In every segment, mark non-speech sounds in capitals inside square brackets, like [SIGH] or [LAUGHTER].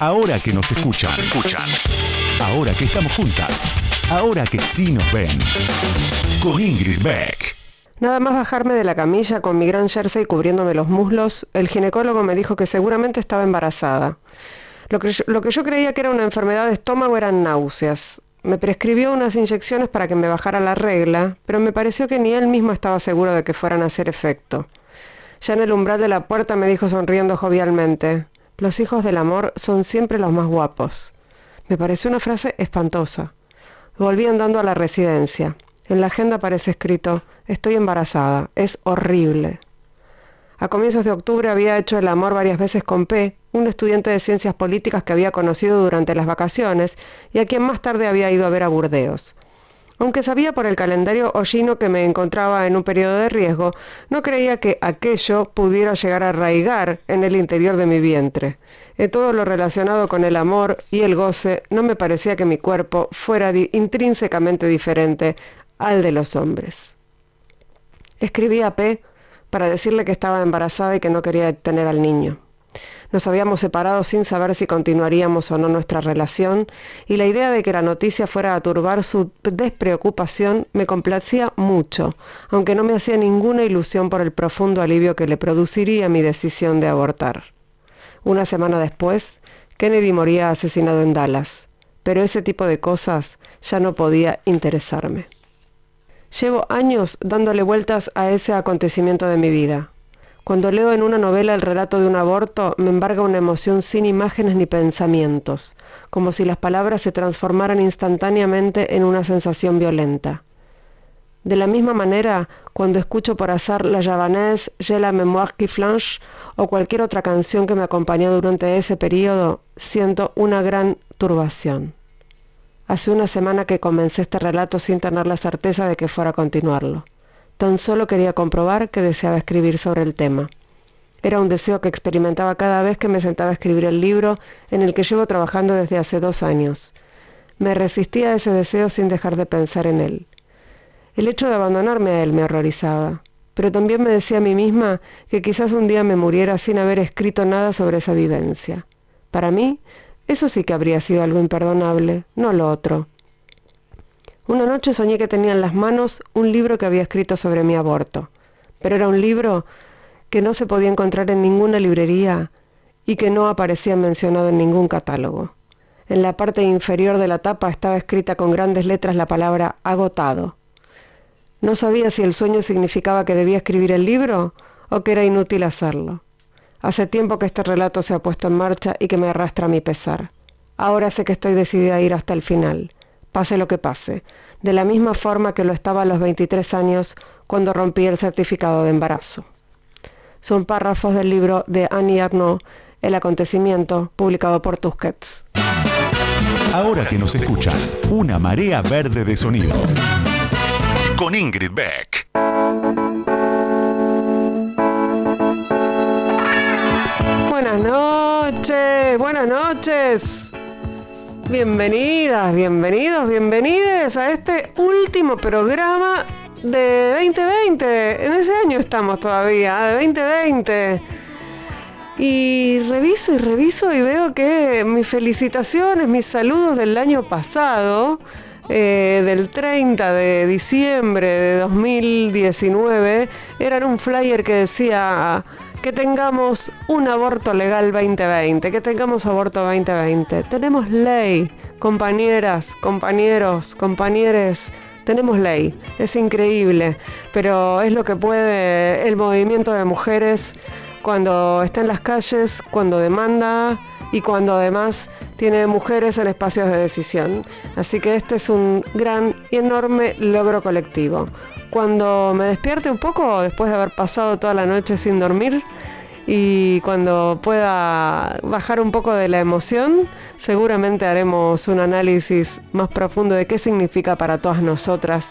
Ahora que nos escuchan. escuchan. Ahora que estamos juntas. Ahora que sí nos ven. Con Ingrid Beck. Nada más bajarme de la camilla con mi gran jersey cubriéndome los muslos, el ginecólogo me dijo que seguramente estaba embarazada. Lo que, yo, lo que yo creía que era una enfermedad de estómago eran náuseas. Me prescribió unas inyecciones para que me bajara la regla, pero me pareció que ni él mismo estaba seguro de que fueran a hacer efecto. Ya en el umbral de la puerta me dijo sonriendo jovialmente, los hijos del amor son siempre los más guapos. Me pareció una frase espantosa. Volví andando a la residencia. En la agenda aparece escrito, estoy embarazada, es horrible. A comienzos de octubre había hecho el amor varias veces con P, un estudiante de ciencias políticas que había conocido durante las vacaciones y a quien más tarde había ido a ver a Burdeos. Aunque sabía por el calendario hollino que me encontraba en un periodo de riesgo, no creía que aquello pudiera llegar a arraigar en el interior de mi vientre. En todo lo relacionado con el amor y el goce, no me parecía que mi cuerpo fuera intrínsecamente diferente al de los hombres. Escribí a P para decirle que estaba embarazada y que no quería tener al niño. Nos habíamos separado sin saber si continuaríamos o no nuestra relación y la idea de que la noticia fuera a turbar su despreocupación me complacía mucho, aunque no me hacía ninguna ilusión por el profundo alivio que le produciría mi decisión de abortar. Una semana después, Kennedy moría asesinado en Dallas, pero ese tipo de cosas ya no podía interesarme. Llevo años dándole vueltas a ese acontecimiento de mi vida. Cuando leo en una novela el relato de un aborto, me embarga una emoción sin imágenes ni pensamientos, como si las palabras se transformaran instantáneamente en una sensación violenta. De la misma manera, cuando escucho por azar La Javanaise, Je la mémoire qui flanche o cualquier otra canción que me acompañó durante ese periodo, siento una gran turbación. Hace una semana que comencé este relato sin tener la certeza de que fuera a continuarlo. Tan solo quería comprobar que deseaba escribir sobre el tema. Era un deseo que experimentaba cada vez que me sentaba a escribir el libro en el que llevo trabajando desde hace dos años. Me resistía a ese deseo sin dejar de pensar en él. El hecho de abandonarme a él me horrorizaba, pero también me decía a mí misma que quizás un día me muriera sin haber escrito nada sobre esa vivencia. Para mí, eso sí que habría sido algo imperdonable, no lo otro. Una noche soñé que tenía en las manos un libro que había escrito sobre mi aborto, pero era un libro que no se podía encontrar en ninguna librería y que no aparecía mencionado en ningún catálogo. En la parte inferior de la tapa estaba escrita con grandes letras la palabra agotado. No sabía si el sueño significaba que debía escribir el libro o que era inútil hacerlo. Hace tiempo que este relato se ha puesto en marcha y que me arrastra a mi pesar. Ahora sé que estoy decidida a ir hasta el final, pase lo que pase, de la misma forma que lo estaba a los 23 años cuando rompí el certificado de embarazo. Son párrafos del libro de Annie Arnaud, El acontecimiento, publicado por Tusquets. Ahora que nos escuchan, una marea verde de sonido. Con Ingrid Beck. Buenas noches, buenas noches. Bienvenidas, bienvenidos, bienvenides a este último programa de 2020. En ese año estamos todavía, de 2020. Y reviso y reviso y veo que mis felicitaciones, mis saludos del año pasado, eh, del 30 de diciembre de 2019, eran un flyer que decía que tengamos un aborto legal 2020, que tengamos aborto 2020. Tenemos ley, compañeras, compañeros, compañeres. Tenemos ley, es increíble, pero es lo que puede el movimiento de mujeres cuando está en las calles, cuando demanda y cuando además tiene mujeres en espacios de decisión. Así que este es un gran y enorme logro colectivo cuando me despierte un poco después de haber pasado toda la noche sin dormir y cuando pueda bajar un poco de la emoción, seguramente haremos un análisis más profundo de qué significa para todas nosotras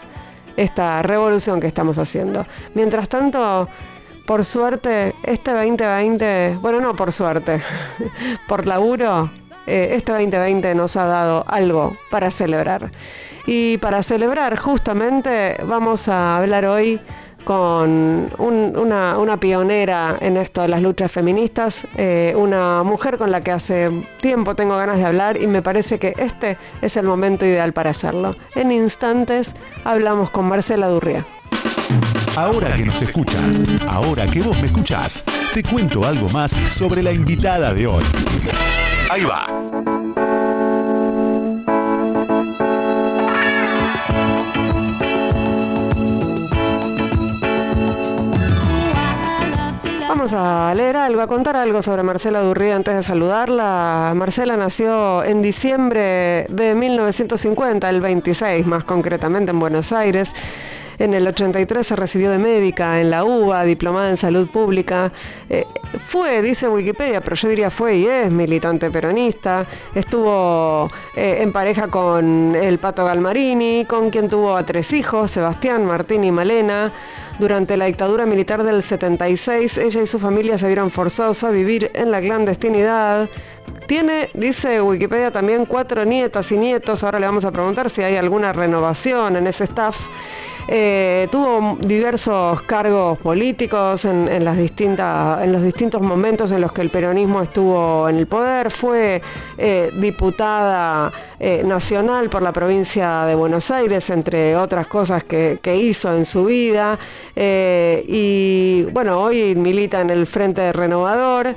esta revolución que estamos haciendo. Mientras tanto, por suerte, este 2020, bueno, no por suerte, [LAUGHS] por laburo, eh, este 2020 nos ha dado algo para celebrar. Y para celebrar justamente vamos a hablar hoy con una, pionera en esto de las luchas feministas, eh, una mujer con la que hace tiempo tengo ganas de hablar y me parece que este es el momento ideal para hacerlo. En instantes hablamos con Marcela Durría. Ahora que nos escuchan, ahora que vos me escuchás, te cuento algo más sobre la invitada de hoy. Ahí va. Vamos a leer algo, a contar algo sobre Marcela Durría antes de saludarla. Marcela nació en diciembre de 1950, el 26 más concretamente en Buenos Aires. En el 83 se recibió de médica en la UBA, diplomada en salud pública. Eh, fue, dice Wikipedia, pero yo diría fue y es militante peronista. Estuvo eh, en pareja con el Pato Galmarini, con quien tuvo a tres hijos, Sebastián, Martín y Malena. Durante la dictadura militar del 76, ella y su familia se vieron forzados a vivir en la clandestinidad. Tiene, dice Wikipedia, también cuatro nietas y nietos. Ahora le vamos a preguntar si hay alguna renovación en ese staff. Eh, tuvo diversos cargos políticos en, las distintas, en los distintos momentos en los que el peronismo estuvo en el poder. Fue eh, diputada eh, nacional por la provincia de Buenos Aires, entre otras cosas que, hizo en su vida. y bueno, hoy milita en el Frente Renovador.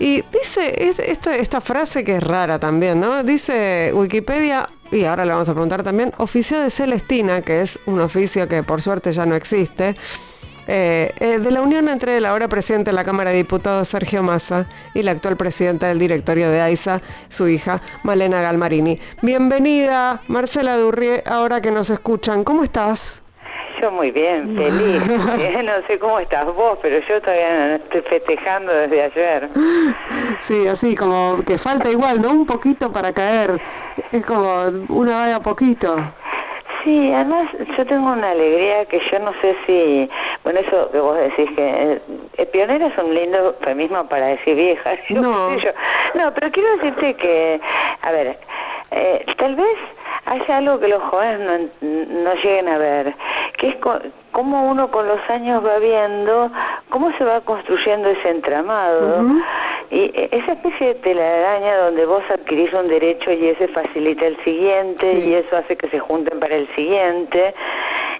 Y dice esta frase que es rara también, ¿no? Dice Wikipedia, y ahora le vamos a preguntar también, oficio de Celestina, que es un oficio que por suerte ya no existe, eh, eh, de la unión entre el ahora presidente de la Cámara de Diputados, Sergio Massa, y la actual presidenta del directorio de AISA, su hija, Malena Galmarini. Bienvenida, Marcela Durrie, ahora que nos escuchan. ¿Cómo estás? Yo muy bien, feliz. [LAUGHS] no sé cómo estás vos, pero yo todavía estoy festejando desde ayer. Sí, así como que falta igual, ¿no? Un poquito para caer. Es como una vaya a poquito. Sí, además yo tengo una alegría que yo no sé si, bueno, eso que vos decís que el pionero es un lindo eufemismo para decir vieja. [LAUGHS] No. no, pero quiero decirte que, a ver, eh, tal vez hay algo que los jóvenes no, lleguen a ver, que es cómo uno con los años va viendo cómo se va construyendo ese entramado. Y e, esa especie de telaraña donde vos adquirís un derecho y ese facilita el siguiente y eso hace que se junten para el siguiente.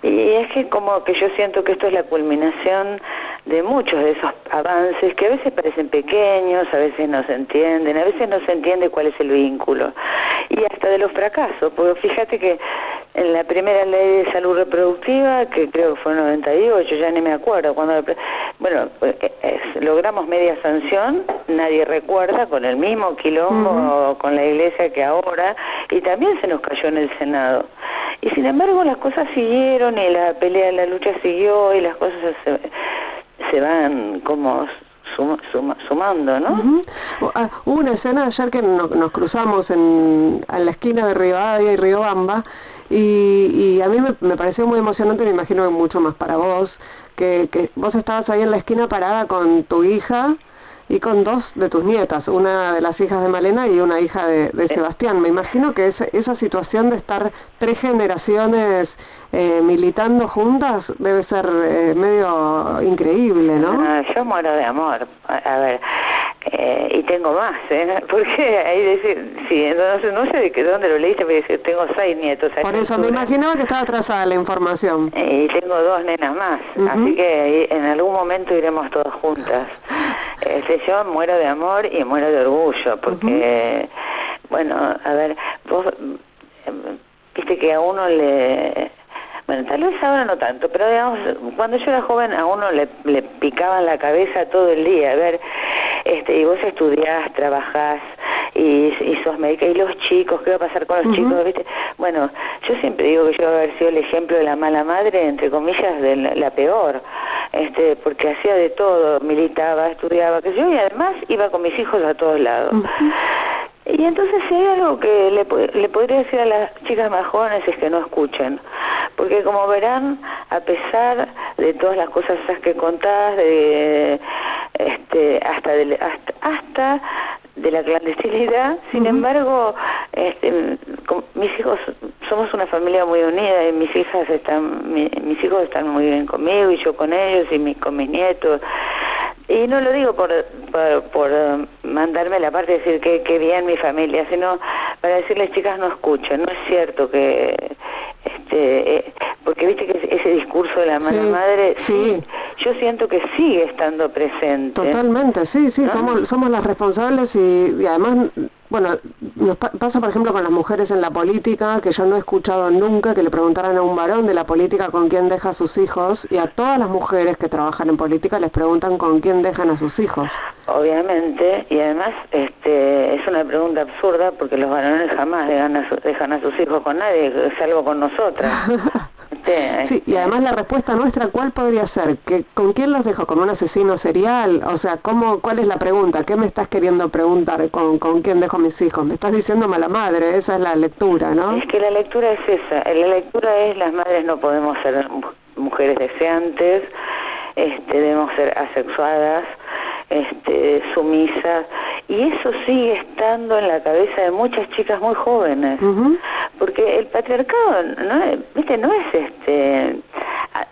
Y es que como que yo siento que esto es la culminación de muchos de esos avances que a veces parecen pequeños, a veces no se entienden, a veces no se entiende cuál es el vínculo. Y hasta de los fracasos, porque fíjate que en la primera ley de salud reproductiva, que creo que fue en 98, ya ni me acuerdo, cuando bueno, eh, logramos media sanción, nadie recuerda, con el mismo quilombo con la iglesia que ahora, y también se nos cayó en el Senado. Y sin embargo las cosas siguieron y la pelea, la lucha siguió y las cosas se, van como sumando, ¿no? Ah, hubo una escena ayer que nos cruzamos en, la esquina de Rivadavia y Riobamba y, y a mí me, pareció muy emocionante, me imagino que mucho más para vos, que, que vos estabas ahí en la esquina parada con tu hija y con dos de tus nietas, una de las hijas de Malena y una hija de, Sebastián. Me imagino que esa situación de estar tres generaciones eh, militando juntas debe ser eh, medio increíble, ¿no? Ah, yo muero de amor. A, ver, eh, y tengo más, ¿eh? [LAUGHS] Porque ahí decir, sí, no, sé de qué, dónde lo leíste, pero tengo seis nietos. Por eso me imaginaba que estaba atrasada la información. Y tengo dos nenas más, así que en algún momento iremos todas juntas. [LAUGHS] Este, yo muero de amor y muero de orgullo, porque, bueno, a ver, vos, em, viste que a uno le... Bueno, tal vez ahora no tanto, pero digamos, cuando yo era joven a uno le, le picaba la cabeza todo el día, a ver, este, y vos estudiás, trabajás, y, y sos médica, y los chicos, ¿qué va a pasar con los chicos? ¿viste? Bueno, yo siempre digo que yo haber sido el ejemplo de la mala madre, entre comillas, de la, peor, este, porque hacía de todo, militaba, estudiaba, que yo, y además iba con mis hijos a todos lados. Y entonces si hay algo que le, le podría decir a las chicas más jóvenes es que no escuchen, porque como verán, a pesar de todas las cosas que contás, de, este, hasta, de, hasta, de la clandestinidad, sin embargo, este, mis hijos somos una familia muy unida y mis hijas están, mis hijos están muy bien conmigo y yo con ellos y con mis nietos. Y no lo digo por, por, eh, mandarme la parte de decir que, que bien mi familia, sino para decirles, chicas, no escuchen, no es cierto que este, eh, porque viste que ese discurso de la mala madre, sí. yo siento que sigue estando presente. Totalmente, sí, sí, somos, somos las responsables y, además, bueno, nos pasa por ejemplo con las mujeres en la política, que yo no he escuchado nunca que le preguntaran a un varón de la política con quién deja a sus hijos, y a todas las mujeres que trabajan en política les preguntan con quién dejan a sus hijos. Obviamente, y además este, es una pregunta absurda porque los varones jamás dejan a, dejan a sus hijos con nadie, salvo con nosotras. [LAUGHS] Sí, y además la respuesta nuestra, ¿cuál podría ser? ¿Que, ¿Con quién los dejo? ¿Con un asesino serial? O sea, ¿cómo, ¿cuál es la pregunta? ¿Qué me estás queriendo preguntar? ¿Con, ¿Con quién dejo a mis hijos? Me estás diciendo mala madre, esa es la lectura, ¿no? Es que la lectura es esa. La lectura es las madres no podemos ser mujeres deseantes, este, debemos ser asexuadas, este, sumisas, y eso sigue estando en la cabeza de muchas chicas muy jóvenes, porque el patriarcado no, ¿viste? no es este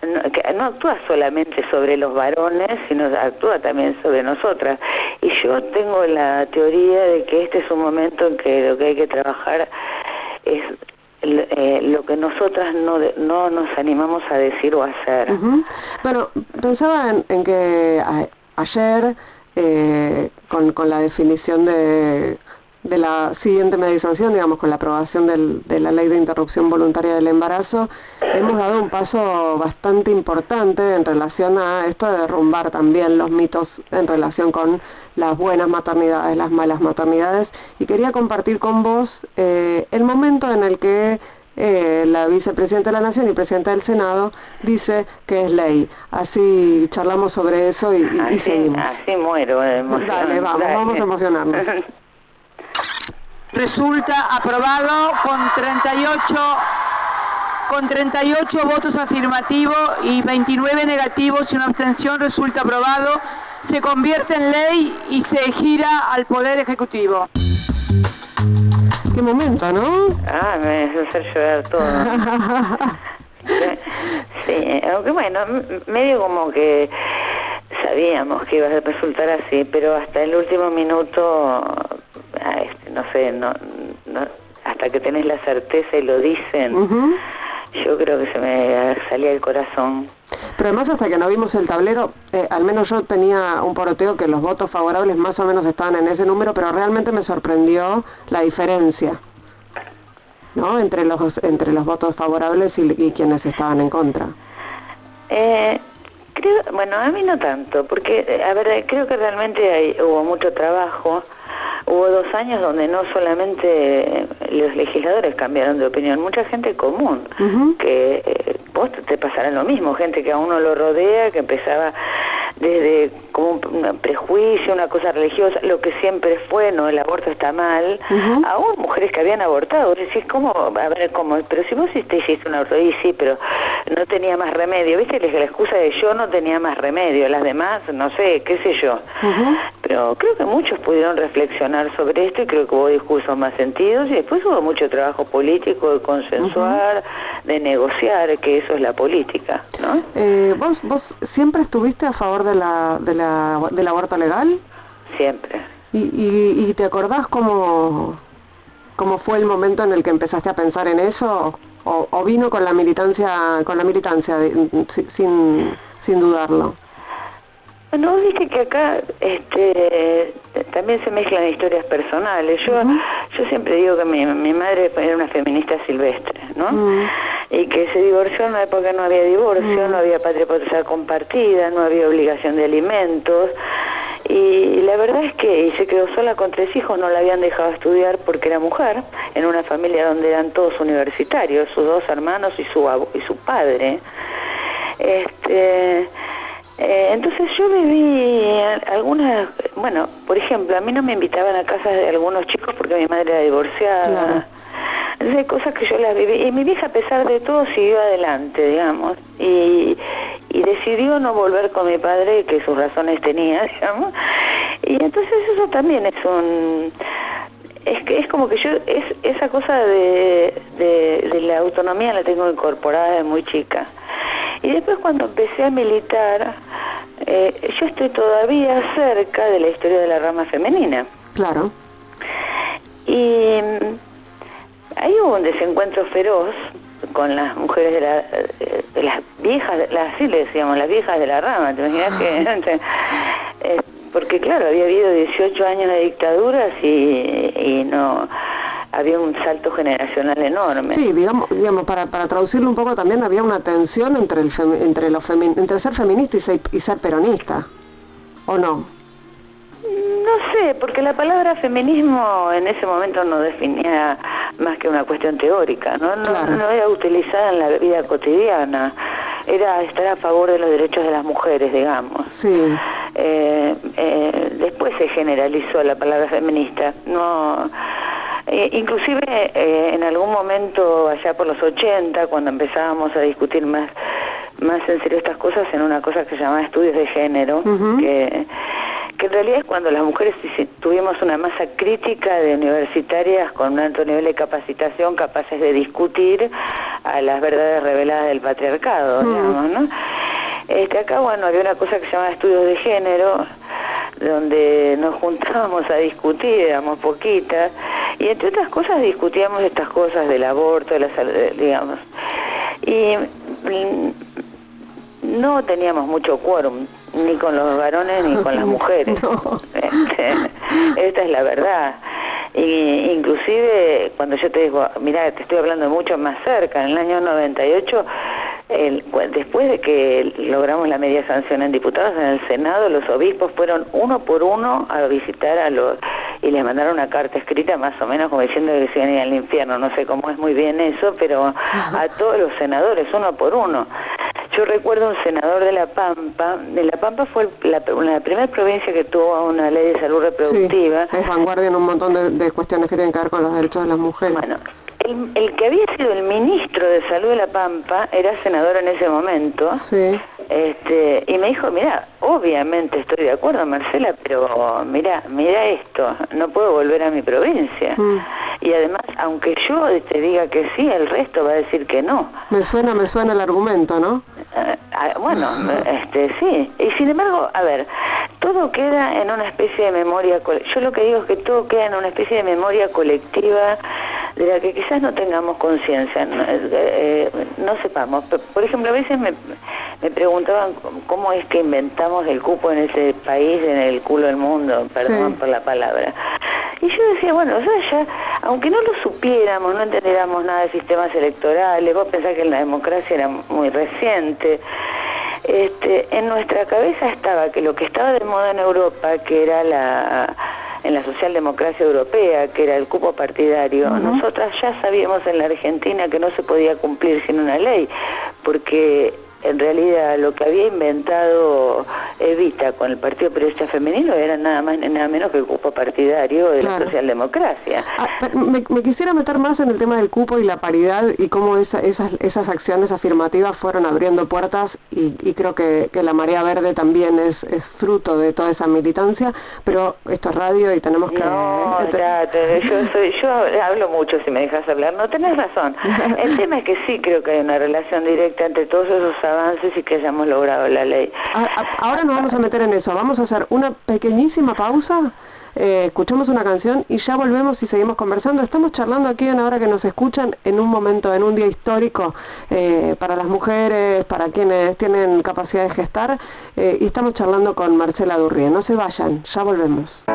no, no actúa solamente sobre los varones, sino actúa también sobre nosotras. Y yo tengo la teoría de que este es un momento en que lo que hay que trabajar es eh, lo que nosotras no, no nos animamos a decir o hacer. Bueno, pensaba en, que ayer, eh, con, con la definición de de la siguiente medicación, digamos, con la aprobación de la ley de interrupción voluntaria del embarazo, hemos dado un paso bastante importante en relación a esto de derrumbar también los mitos en relación con las buenas maternidades, las malas maternidades. Y quería compartir con vos eh, el momento en el que eh, la vicepresidenta de la Nación y presidenta del Senado dice que es ley. Así charlamos sobre eso y, seguimos. Así muero. Dale, vamos, vamos a emocionarnos. [LAUGHS] Resulta aprobado con 38 con 38 votos afirmativos y 29 negativos y una abstención resulta aprobado. Se convierte en ley y se gira al Poder Ejecutivo. Qué momento, ¿no? Ah, me hizo hacer llorar todo. [LAUGHS] sí, aunque bueno, medio como que sabíamos que iba a resultar así, pero hasta el último minuto este, no sé, no, hasta que tenés la certeza y lo dicen, yo creo que se me salía el corazón. Pero además hasta que no vimos el tablero, eh, al menos yo tenía un poroteo que los votos favorables más o menos estaban en ese número, pero realmente me sorprendió la diferencia. ¿no? entre los entre los votos favorables y, quienes estaban en contra. Eh, creo, bueno, a mí no tanto, porque, a ver, creo que realmente hubo mucho trabajo hubo dos años donde no solamente los legisladores cambiaron de opinión, mucha gente común, que eh, vos te pasará lo mismo, gente que a uno lo rodea, que empezaba desde como un prejuicio, una cosa religiosa, lo que siempre fue, no, el aborto está mal, aún mujeres que habían abortado, decís, ¿cómo? A ver, ¿cómo? Pero si vos te hiciste un aborto, y sí, pero no tenía más remedio, ¿viste? La excusa de yo no tenía más remedio, las demás, no sé, qué sé yo. Pero creo que muchos pudieron reflexionar sobre esto y creo que hubo discursos más sentidos y después hubo mucho trabajo político de consensuar, de negociar, que eso es la política, ¿no? Eh, ¿vos, ¿Vos siempre estuviste a favor de la, de la, del aborto legal? Siempre. ¿Y, y, te acordás cómo, cómo fue el momento en el que empezaste a pensar en eso? ¿O, vino con la militancia, con la militancia sin, sin dudarlo? Bueno, viste que acá este, también se mezclan historias personales. Yo yo siempre digo que mi, mi, madre era una feminista silvestre, ¿no? Y que se divorció en una época no había divorcio, no había patria potestad compartida, no había obligación de alimentos. Y la verdad es que y se quedó sola con tres hijos, no la habían dejado estudiar porque era mujer, en una familia donde eran todos universitarios, sus dos hermanos y su, y su padre. Este, eh, entonces yo viví algunas, bueno, por ejemplo, a mí no me invitaban a casa de algunos chicos porque mi madre era divorciada. Entonces hay cosas que yo las viví. Y mi vieja, a pesar de todo, siguió adelante, digamos. Y, y decidió no volver con mi padre, que sus razones tenía, [LAUGHS] digamos. Y entonces eso también es un es que es como que yo es esa cosa de, de, la autonomía la tengo incorporada de muy chica y después cuando empecé a militar eh, yo estoy todavía cerca de la historia de la rama femenina claro y mm, ahí hubo un desencuentro feroz con las mujeres de, la, las viejas, las, así le decíamos, las viejas de la rama, ¿te imaginas que? [LAUGHS] Eh, porque claro, había habido 18 años de dictaduras y, no había un salto generacional enorme. Sí, digamos, digamos para, para traducirlo un poco también había una tensión entre el entre los entre ser feminista y ser, y ser peronista, ¿o no? No sé, porque la palabra feminismo en ese momento no definía más que una cuestión teórica, ¿no? No, era utilizada en la vida cotidiana, era estar a favor de los derechos de las mujeres, digamos. Sí. Eh, eh, después se generalizó la palabra feminista, no... Eh, inclusive en algún momento allá por los 80, cuando empezábamos a discutir más más en serio estas cosas en una cosa que se llama estudios de género, que que en realidad es cuando las mujeres tuvimos una masa crítica de universitarias con un alto nivel de capacitación capaces de discutir a las verdades reveladas del patriarcado, digamos, ¿no? Este, acá, bueno, había una cosa que se llama estudios de género, donde nos juntábamos a discutir, éramos poquitas, y entre otras cosas discutíamos estas cosas del aborto, de la salud, digamos. Y mm, no teníamos mucho quórum, ni con los varones ni con las [LAUGHS] mujeres. Este, esta es la verdad. Y, inclusive cuando yo te digo, mira, te estoy hablando mucho más cerca, en el año 98, el, después de que logramos la media sanción en diputados en el Senado, los obispos fueron uno por uno a visitar a los y les mandaron una carta escrita más o menos como diciendo que se iban a ir al infierno, no sé cómo es muy bien eso, pero a todos los senadores, uno por uno. Yo recuerdo un senador de La Pampa, de La Pampa fue la, primera provincia que tuvo una ley de salud reproductiva. Sí, es vanguardia en un montón de, cuestiones que tienen que ver con los derechos de las mujeres. Bueno, el, que había sido el ministro de salud de La Pampa era senador en ese momento. Sí. Este, y me dijo, mira, obviamente estoy de acuerdo, Marcela, pero mira, mira esto, no puedo volver a mi provincia. Mm. Y además, aunque yo te diga que sí, el resto va a decir que no. Me suena, me suena el argumento, ¿no? Eh, ah, bueno, [LAUGHS] este, sí. Y sin embargo, a ver, todo queda en una especie de memoria, yo lo que digo es que todo queda en una especie de memoria colectiva de la que quizás no tengamos conciencia, no, eh, eh, sepamos. Por ejemplo, a veces me, me, preguntaban cómo es que inventamos el cupo en ese país, en el culo del mundo, perdón por la palabra. Y yo decía, bueno, o sea, ya, aunque no lo supiéramos, no entendiéramos nada de sistemas electorales, vos pensás que la democracia era muy reciente, este, en nuestra cabeza estaba que lo que estaba de moda en Europa, que era la en la socialdemocracia europea, que era el cupo partidario, nosotras ya sabíamos en la Argentina que no se podía cumplir sin una ley, porque en realidad lo que había inventado Evita con el Partido Periodista Femenino era nada más ni nada menos que el cupo partidario de la socialdemocracia. Ah, me, quisiera meter más en el tema del cupo y la paridad y cómo esas, esas acciones afirmativas fueron abriendo puertas y, creo que, la marea verde también es, fruto de toda esa militancia, pero esto es radio y tenemos que... No, [LAUGHS] yo, yo hablo mucho si me dejas hablar, no tenés razón. [LAUGHS] El tema es que sí creo que hay una relación directa entre todos esos avances y que hayamos logrado la ley. Ahora nos vamos a meter en eso. Vamos a hacer una pequeñísima pausa. Eh, escuchamos una canción y ya volvemos y seguimos conversando. Estamos charlando aquí en ahora que nos escuchan en un momento, en un día histórico eh, para las mujeres, para quienes tienen capacidad de gestar eh, y estamos charlando con Marcela Durrie. No se vayan, ya volvemos.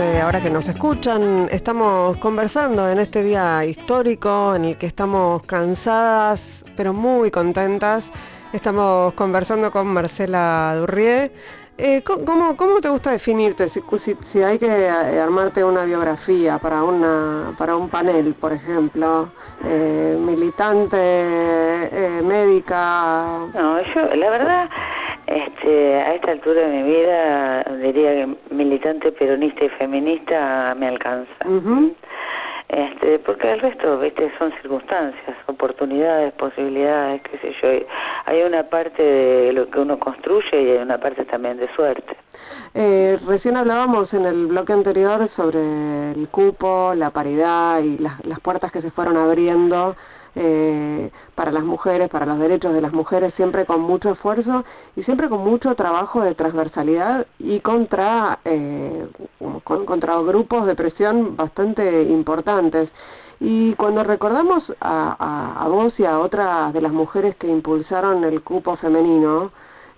Ahora que nos escuchan. Estamos conversando en este día histórico en el que estamos cansadas pero muy contentas. Estamos conversando con Marcela Durrié. Eh, ¿cómo, ¿cómo, te gusta definirte? Si, si, hay que eh, armarte una biografía para, una, para un panel, por ejemplo, eh, militante, médica. No, yo, la verdad, este, a esta altura de mi vida diría que militante peronista y feminista me alcanza. Este, porque el resto, viste, son circunstancias, oportunidades, posibilidades, qué sé yo. Hay una parte de lo que uno construye y hay una parte también de suerte. Eh, recién hablábamos en el bloque anterior sobre el cupo, la paridad y las, puertas que se fueron abriendo eh, para las mujeres, para los derechos de las mujeres, siempre con mucho esfuerzo y siempre con mucho trabajo de transversalidad y contra, eh, contra grupos de presión bastante importantes. Y cuando recordamos a, a, vos y a otras de las mujeres que impulsaron el cupo femenino,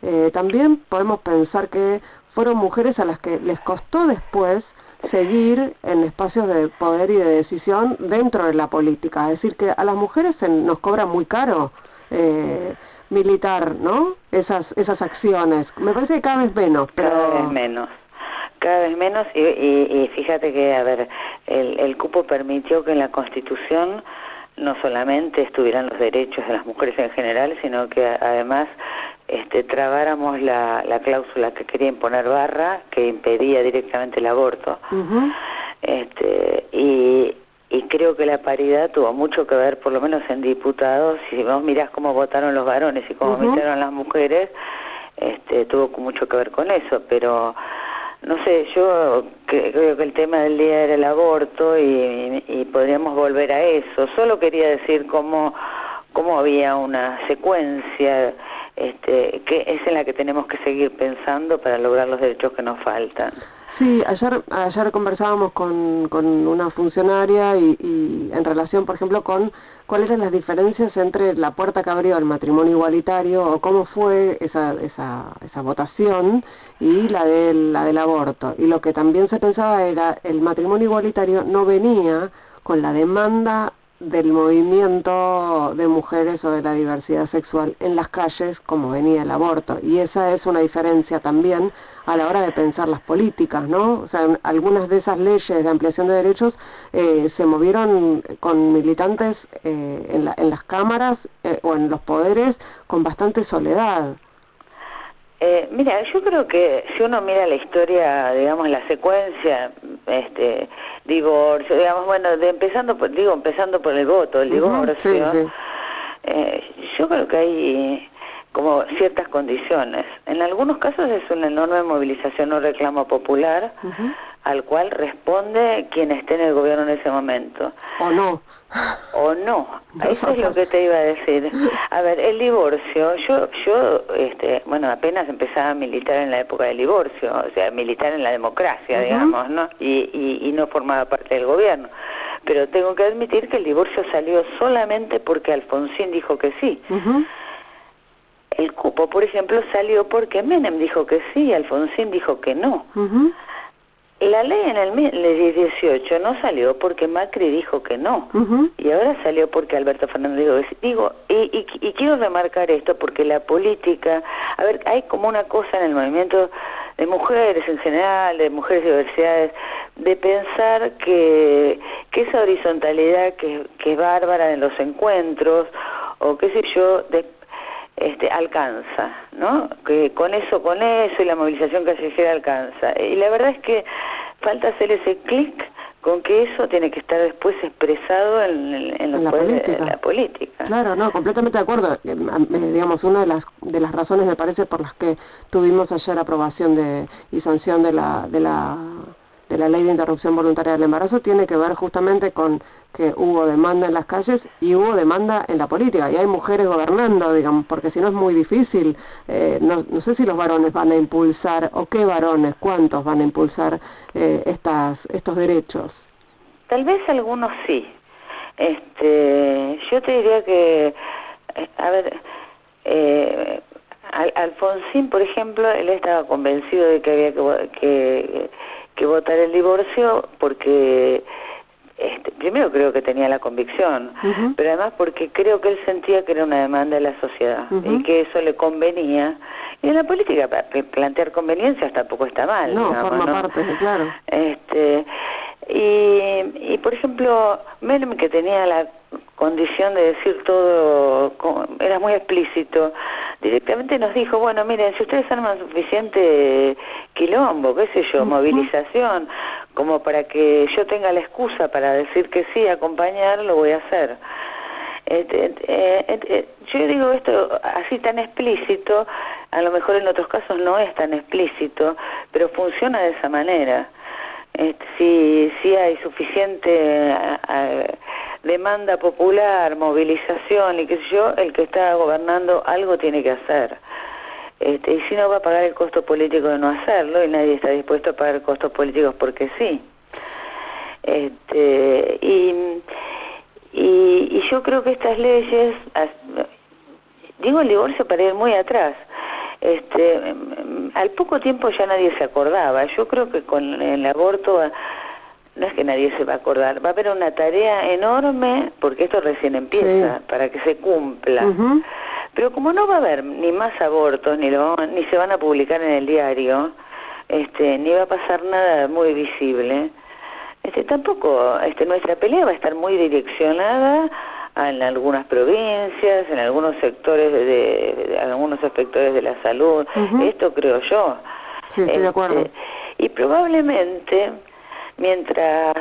eh, también podemos pensar que fueron mujeres a las que les costó después seguir en espacios de poder y de decisión dentro de la política. Es decir, que a las mujeres se nos cobra muy caro eh, militar, ¿no? Esas, esas acciones. Me parece que cada vez menos. Pero... Cada vez menos. Cada vez menos y, fíjate que, a ver, el, el cupo permitió que en la Constitución no solamente estuvieran los derechos de las mujeres en general, sino que además este, trabáramos la, cláusula que quería imponer Barra, que impedía directamente el aborto. este, y, creo que la paridad tuvo mucho que ver, por lo menos en diputados, si vos mirás cómo votaron los varones y cómo votaron las mujeres, este, tuvo mucho que ver con eso, pero no sé, yo creo que el tema del día era el aborto y, y podríamos volver a eso. Solo quería decir cómo, cómo había una secuencia este, que es en la que tenemos que seguir pensando para lograr los derechos que nos faltan. Sí, ayer, ayer conversábamos con, con una funcionaria y, en relación, por ejemplo, con cuáles eran las diferencias entre la puerta que abrió el matrimonio igualitario o cómo fue esa, esa, esa votación y la del, la del aborto. Y lo que también se pensaba era el matrimonio igualitario no venía con la demanda del movimiento de mujeres o de la diversidad sexual en las calles como venía el aborto. Y esa es una diferencia también a la hora de pensar las políticas, ¿no? O sea, algunas de esas leyes de ampliación de derechos eh, se movieron con militantes eh, en, la, en, las cámaras eh, o en los poderes con bastante soledad. Eh, mira, yo creo que si uno mira la historia, digamos, la secuencia, este, divorcio, digamos, bueno, de empezando, por, digo, empezando por el voto, el divorcio, eh, yo creo que hay como ciertas condiciones. En algunos casos es una enorme movilización o reclamo popular al cual responde quien esté en el gobierno en ese momento. O no. O no. Eso es lo que te iba a decir. A ver, el divorcio, yo, yo, este, bueno, apenas empezaba a militar en la época del divorcio, o sea, militar en la democracia, digamos, ¿no? Y, y, y no formaba parte del gobierno. Pero tengo que admitir que el divorcio salió solamente porque Alfonsín dijo que sí. El cupo, por ejemplo, salió porque Menem dijo que sí y Alfonsín dijo que no. La ley en el 18 no salió porque Macri dijo que no, y ahora salió porque Alberto Fernández dijo que Digo, y, y, quiero remarcar esto porque la política, a ver, hay como una cosa en el movimiento de mujeres en general, de mujeres de diversidades, de pensar que, que esa horizontalidad que, que es bárbara en los encuentros, o qué sé yo, de, este, alcanza, ¿no? Que con eso, con eso y la movilización callejera alcanza. Y la verdad es que falta hacer ese clic con que eso tiene que estar después expresado en, en, la, política. Claro, no, completamente de acuerdo. Eh, digamos, una de las de las razones me parece por las que tuvimos ayer aprobación de y sanción de la de la de la ley de interrupción voluntaria del embarazo tiene que ver justamente con que hubo demanda en las calles y hubo demanda en la política y hay mujeres gobernando, digamos, porque si no es muy difícil. Eh, no, no, sé si los varones van a impulsar o qué varones, cuántos van a impulsar eh, estas, estos derechos. Tal vez algunos sí. Este, yo te diría que, eh, a ver, Alfonsín, por ejemplo, él estaba convencido de que había que, que que votar el divorcio porque este, primero creo que tenía la convicción, pero además porque creo que él sentía que era una demanda de la sociedad y que eso le convenía. Y en la política plantear conveniencias tampoco está mal. No, forma parte, claro. Este, y, y por ejemplo, Menem que tenía la condición de decir todo, era muy explícito, directamente nos dijo, bueno, miren, si ustedes arman suficiente quilombo, qué sé yo, movilización, como para que yo tenga la excusa para decir que sí, acompañar, lo voy a hacer. Eh, eh, yo digo esto así tan explícito, a lo mejor en otros casos no es tan explícito, pero funciona de esa manera. Este, si, si hay suficiente demanda popular, movilización y qué sé yo, el que está gobernando algo tiene que hacer. Este, y si no va a pagar el costo político de no hacerlo y nadie está dispuesto a pagar costos políticos porque sí. Este, y y, yo creo que estas leyes, digo el divorcio para ir muy atrás, este, al poco tiempo ya nadie se acordaba. Yo creo que con el aborto no es que nadie se va a acordar, va a haber una tarea enorme, porque esto recién empieza, para que se cumpla. Pero como no va a haber ni más abortos, ni, lo, ni se van a publicar en el diario, este, ni va a pasar nada muy visible, este, tampoco, este, nuestra pelea va a estar muy direccionada en algunas provincias, en algunos sectores, de, algunos sectores de la salud. Esto creo yo. Sí, estoy de acuerdo. Este, y probablemente mientras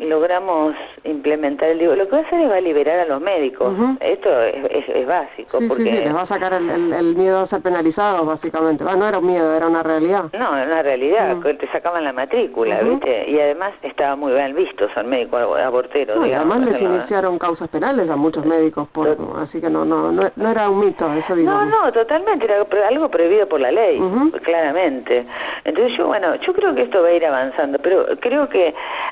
logramos implementar el digo, lo que va a hacer es va a liberar a los médicos. Esto es, básico. Sí, porque... sí, sí, les va a sacar el, miedo a ser penalizados, básicamente. no era un miedo, era una realidad. No, era una realidad, te sacaban la matrícula, ¿viste? Y además estaba muy bien visto ser médico abortero. y además les iniciaron causas penales a muchos médicos, por, así que no, no, no, era un mito, eso digo. No, no, totalmente, era algo prohibido por la ley, claramente. Entonces yo, bueno, yo creo que esto va a ir avanzando, pero creo que,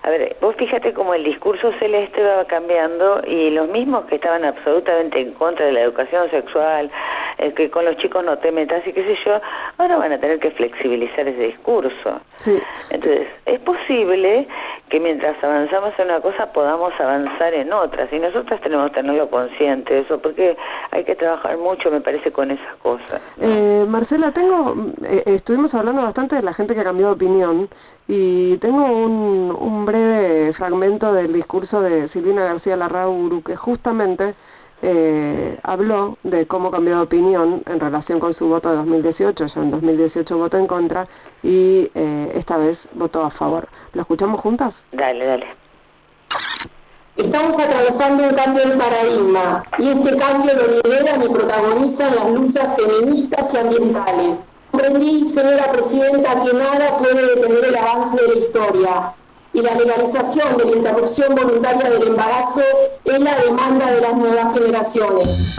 a ver, vos fíjate cómo el discurso celeste va cambiando y los mismos que estaban absolutamente en contra de la educación sexual, eh, que con los chicos no te metas y qué sé yo, ahora van a tener que flexibilizar ese discurso. Sí. Entonces, es posible que mientras avanzamos en una cosa podamos avanzar en otras y nosotras tenemos que tenerlo consciente de eso porque hay que trabajar mucho, me parece, con esas cosas. Eh, Marcela, tengo, eh, estuvimos hablando bastante de la gente que ha cambiado de opinión y tengo un, un breve fragmento del discurso de Silvina García Larrauru que justamente eh, habló de cómo cambió de opinión en relación con su voto de 2018, ya en 2018 votó en contra y eh, esta vez votó a favor. ¿Lo escuchamos juntas? Dale, dale. Estamos atravesando un cambio de paradigma y este cambio lo lideran y protagonizan las luchas feministas y ambientales. Comprendí, señora presidenta, que nada puede detener el avance de la historia y la legalización de la interrupción voluntaria del embarazo es la demanda de las nuevas generaciones.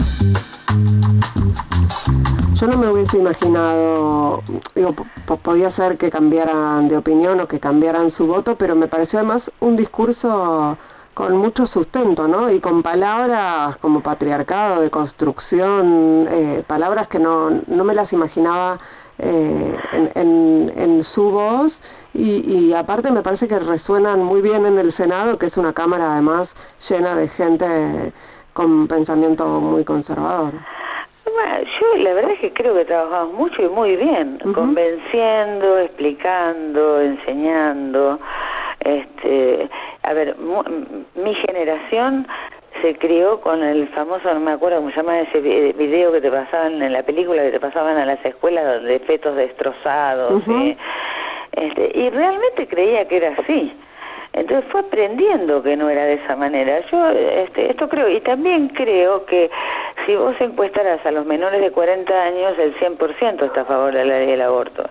Yo no me hubiese imaginado, digo, podía ser que cambiaran de opinión o que cambiaran su voto, pero me pareció además un discurso con mucho sustento, ¿no? Y con palabras como patriarcado, de construcción, eh, palabras que no, no me las imaginaba eh, en, su voz y, aparte me parece que resuenan muy bien en el Senado, que es una Cámara además llena de gente con pensamiento muy conservador. Bueno, yo la verdad es que creo que trabajamos mucho y muy bien, convenciendo, explicando, enseñando. Este, a ver, mi generación se crió con el famoso, no me acuerdo cómo se llama ese video que te pasaban en la película, que te pasaban a las escuelas donde fetos destrozados. este, y realmente creía que era así. Entonces fue aprendiendo que no era de esa manera. Yo este, esto creo, y también creo que si vos encuestaras a los menores de 40 años, el 100% está a favor de la ley del aborto.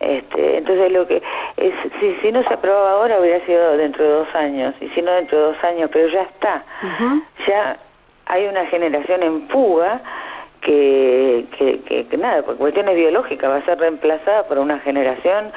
Este, entonces lo que es, si, si no se aprobaba ahora hubiera sido dentro de dos años, y si no dentro de dos años, pero ya está. Ya hay una generación en fuga que, que, que, nada, por cuestiones biológicas va a ser reemplazada por una generación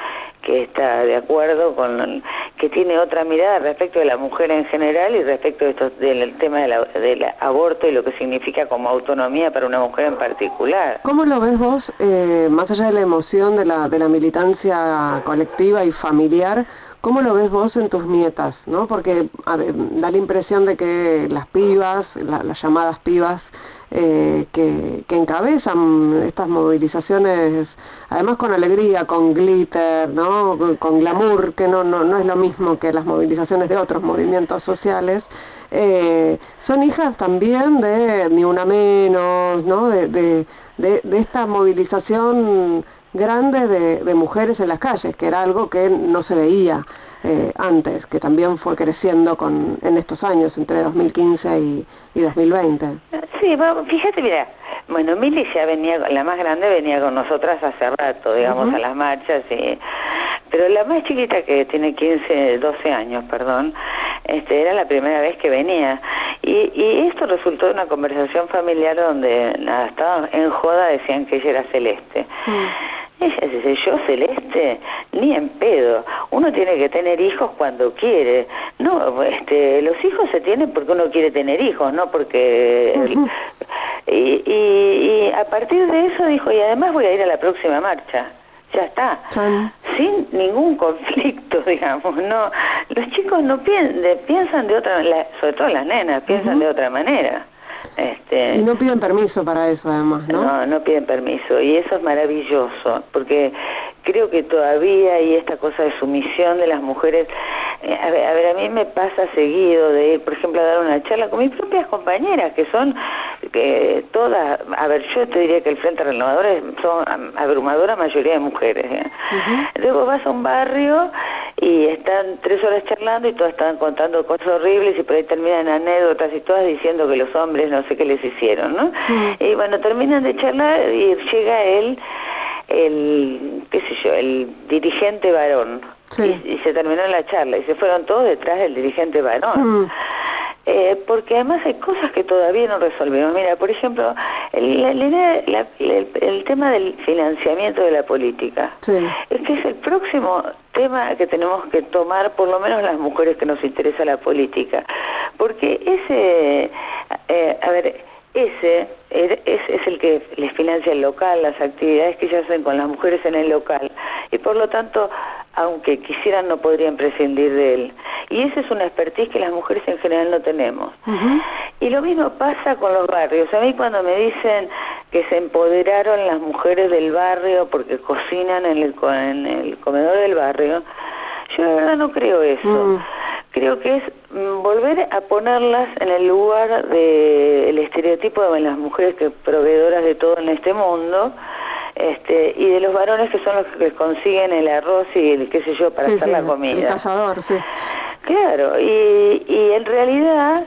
que está de acuerdo con, que tiene otra mirada respecto de la mujer en general y respecto de esto, del tema del aborto y lo que significa como autonomía para una mujer en particular. ¿Cómo lo ves vos, eh, más allá de la emoción de la, de la militancia colectiva y familiar, ¿Cómo lo ves vos en tus nietas? ¿no? Porque da la impresión de que las pibas, las llamadas pibas, eh, que, encabezan estas movilizaciones, además con alegría, con glitter, ¿no? Con glamour, que no, no, no es lo mismo que las movilizaciones de otros movimientos sociales, eh, son hijas también de Ni Una Menos, ¿no? de, de, de esta movilización grande de, mujeres en las calles, que era algo que no se veía eh, antes, que también fue creciendo con, en estos años, entre 2015 y, 2020. Sí, fíjate, mira, bueno, Mili ya venía, la más grande venía con nosotras hace rato, digamos, a las marchas, y, pero la más chiquita que tiene 15, 12 años, perdón, este, era la primera vez que venía. Y, y esto resultó de una conversación familiar donde nada, estaban en joda, decían que ella era celeste. Mm. [LAUGHS] Ella dice, yo celeste, ni en pedo. Uno tiene que tener hijos cuando quiere. No, este, los hijos se tienen porque uno quiere tener hijos, no porque... [LAUGHS] y, y, a partir de eso dijo, y además voy a ir a la próxima marcha. Ya está. Sin ningún conflicto, [LAUGHS] digamos. no Los chicos no piensan, piensan de otra sobre todo las nenas, piensan de otra manera. Este, y no piden permiso para eso, además, ¿no? No, no piden permiso. Y eso es maravilloso, porque creo que todavía hay esta cosa de sumisión de las mujeres. Eh, a, ver, a, mí me pasa seguido de ir, por ejemplo, a dar una charla con mis propias compañeras, que son que todas, a ver, yo te diría que el Frente Renovador son abrumadora mayoría de mujeres. ¿eh? Luego vas a un barrio y están tres horas charlando y todas están contando cosas horribles y por ahí terminan anécdotas y todas diciendo que los hombres no sé qué les hicieron, ¿no? Y bueno, terminan de charlar y llega él, el, qué sé yo, el dirigente varón. Y, se terminó la charla y se fueron todos detrás del dirigente varón. Eh, porque además hay cosas que todavía no resolvimos. Mira, por ejemplo, el, el, tema del financiamiento de la política. Es que es el próximo tema que tenemos que tomar, por lo menos las mujeres que nos interesa la política. Porque ese, eh, a ver, ese es, es, el que les financia el local, las actividades que ellas hacen con las mujeres en el local. Y por lo tanto, aunque quisieran, no podrían prescindir de él. Y esa es una expertise que las mujeres en general no tenemos. Y lo mismo pasa con los barrios. A mí cuando me dicen que se empoderaron las mujeres del barrio porque cocinan en el, en el comedor del barrio, yo la verdad no creo eso. Mm. Creo que es mm, volver a ponerlas en el lugar del estereotipo de las mujeres que proveedoras de todo en este mundo, este, y de los varones que son los que consiguen el arroz y el qué sé yo para hacer la comida. El cazador, sí. Claro, y, y en realidad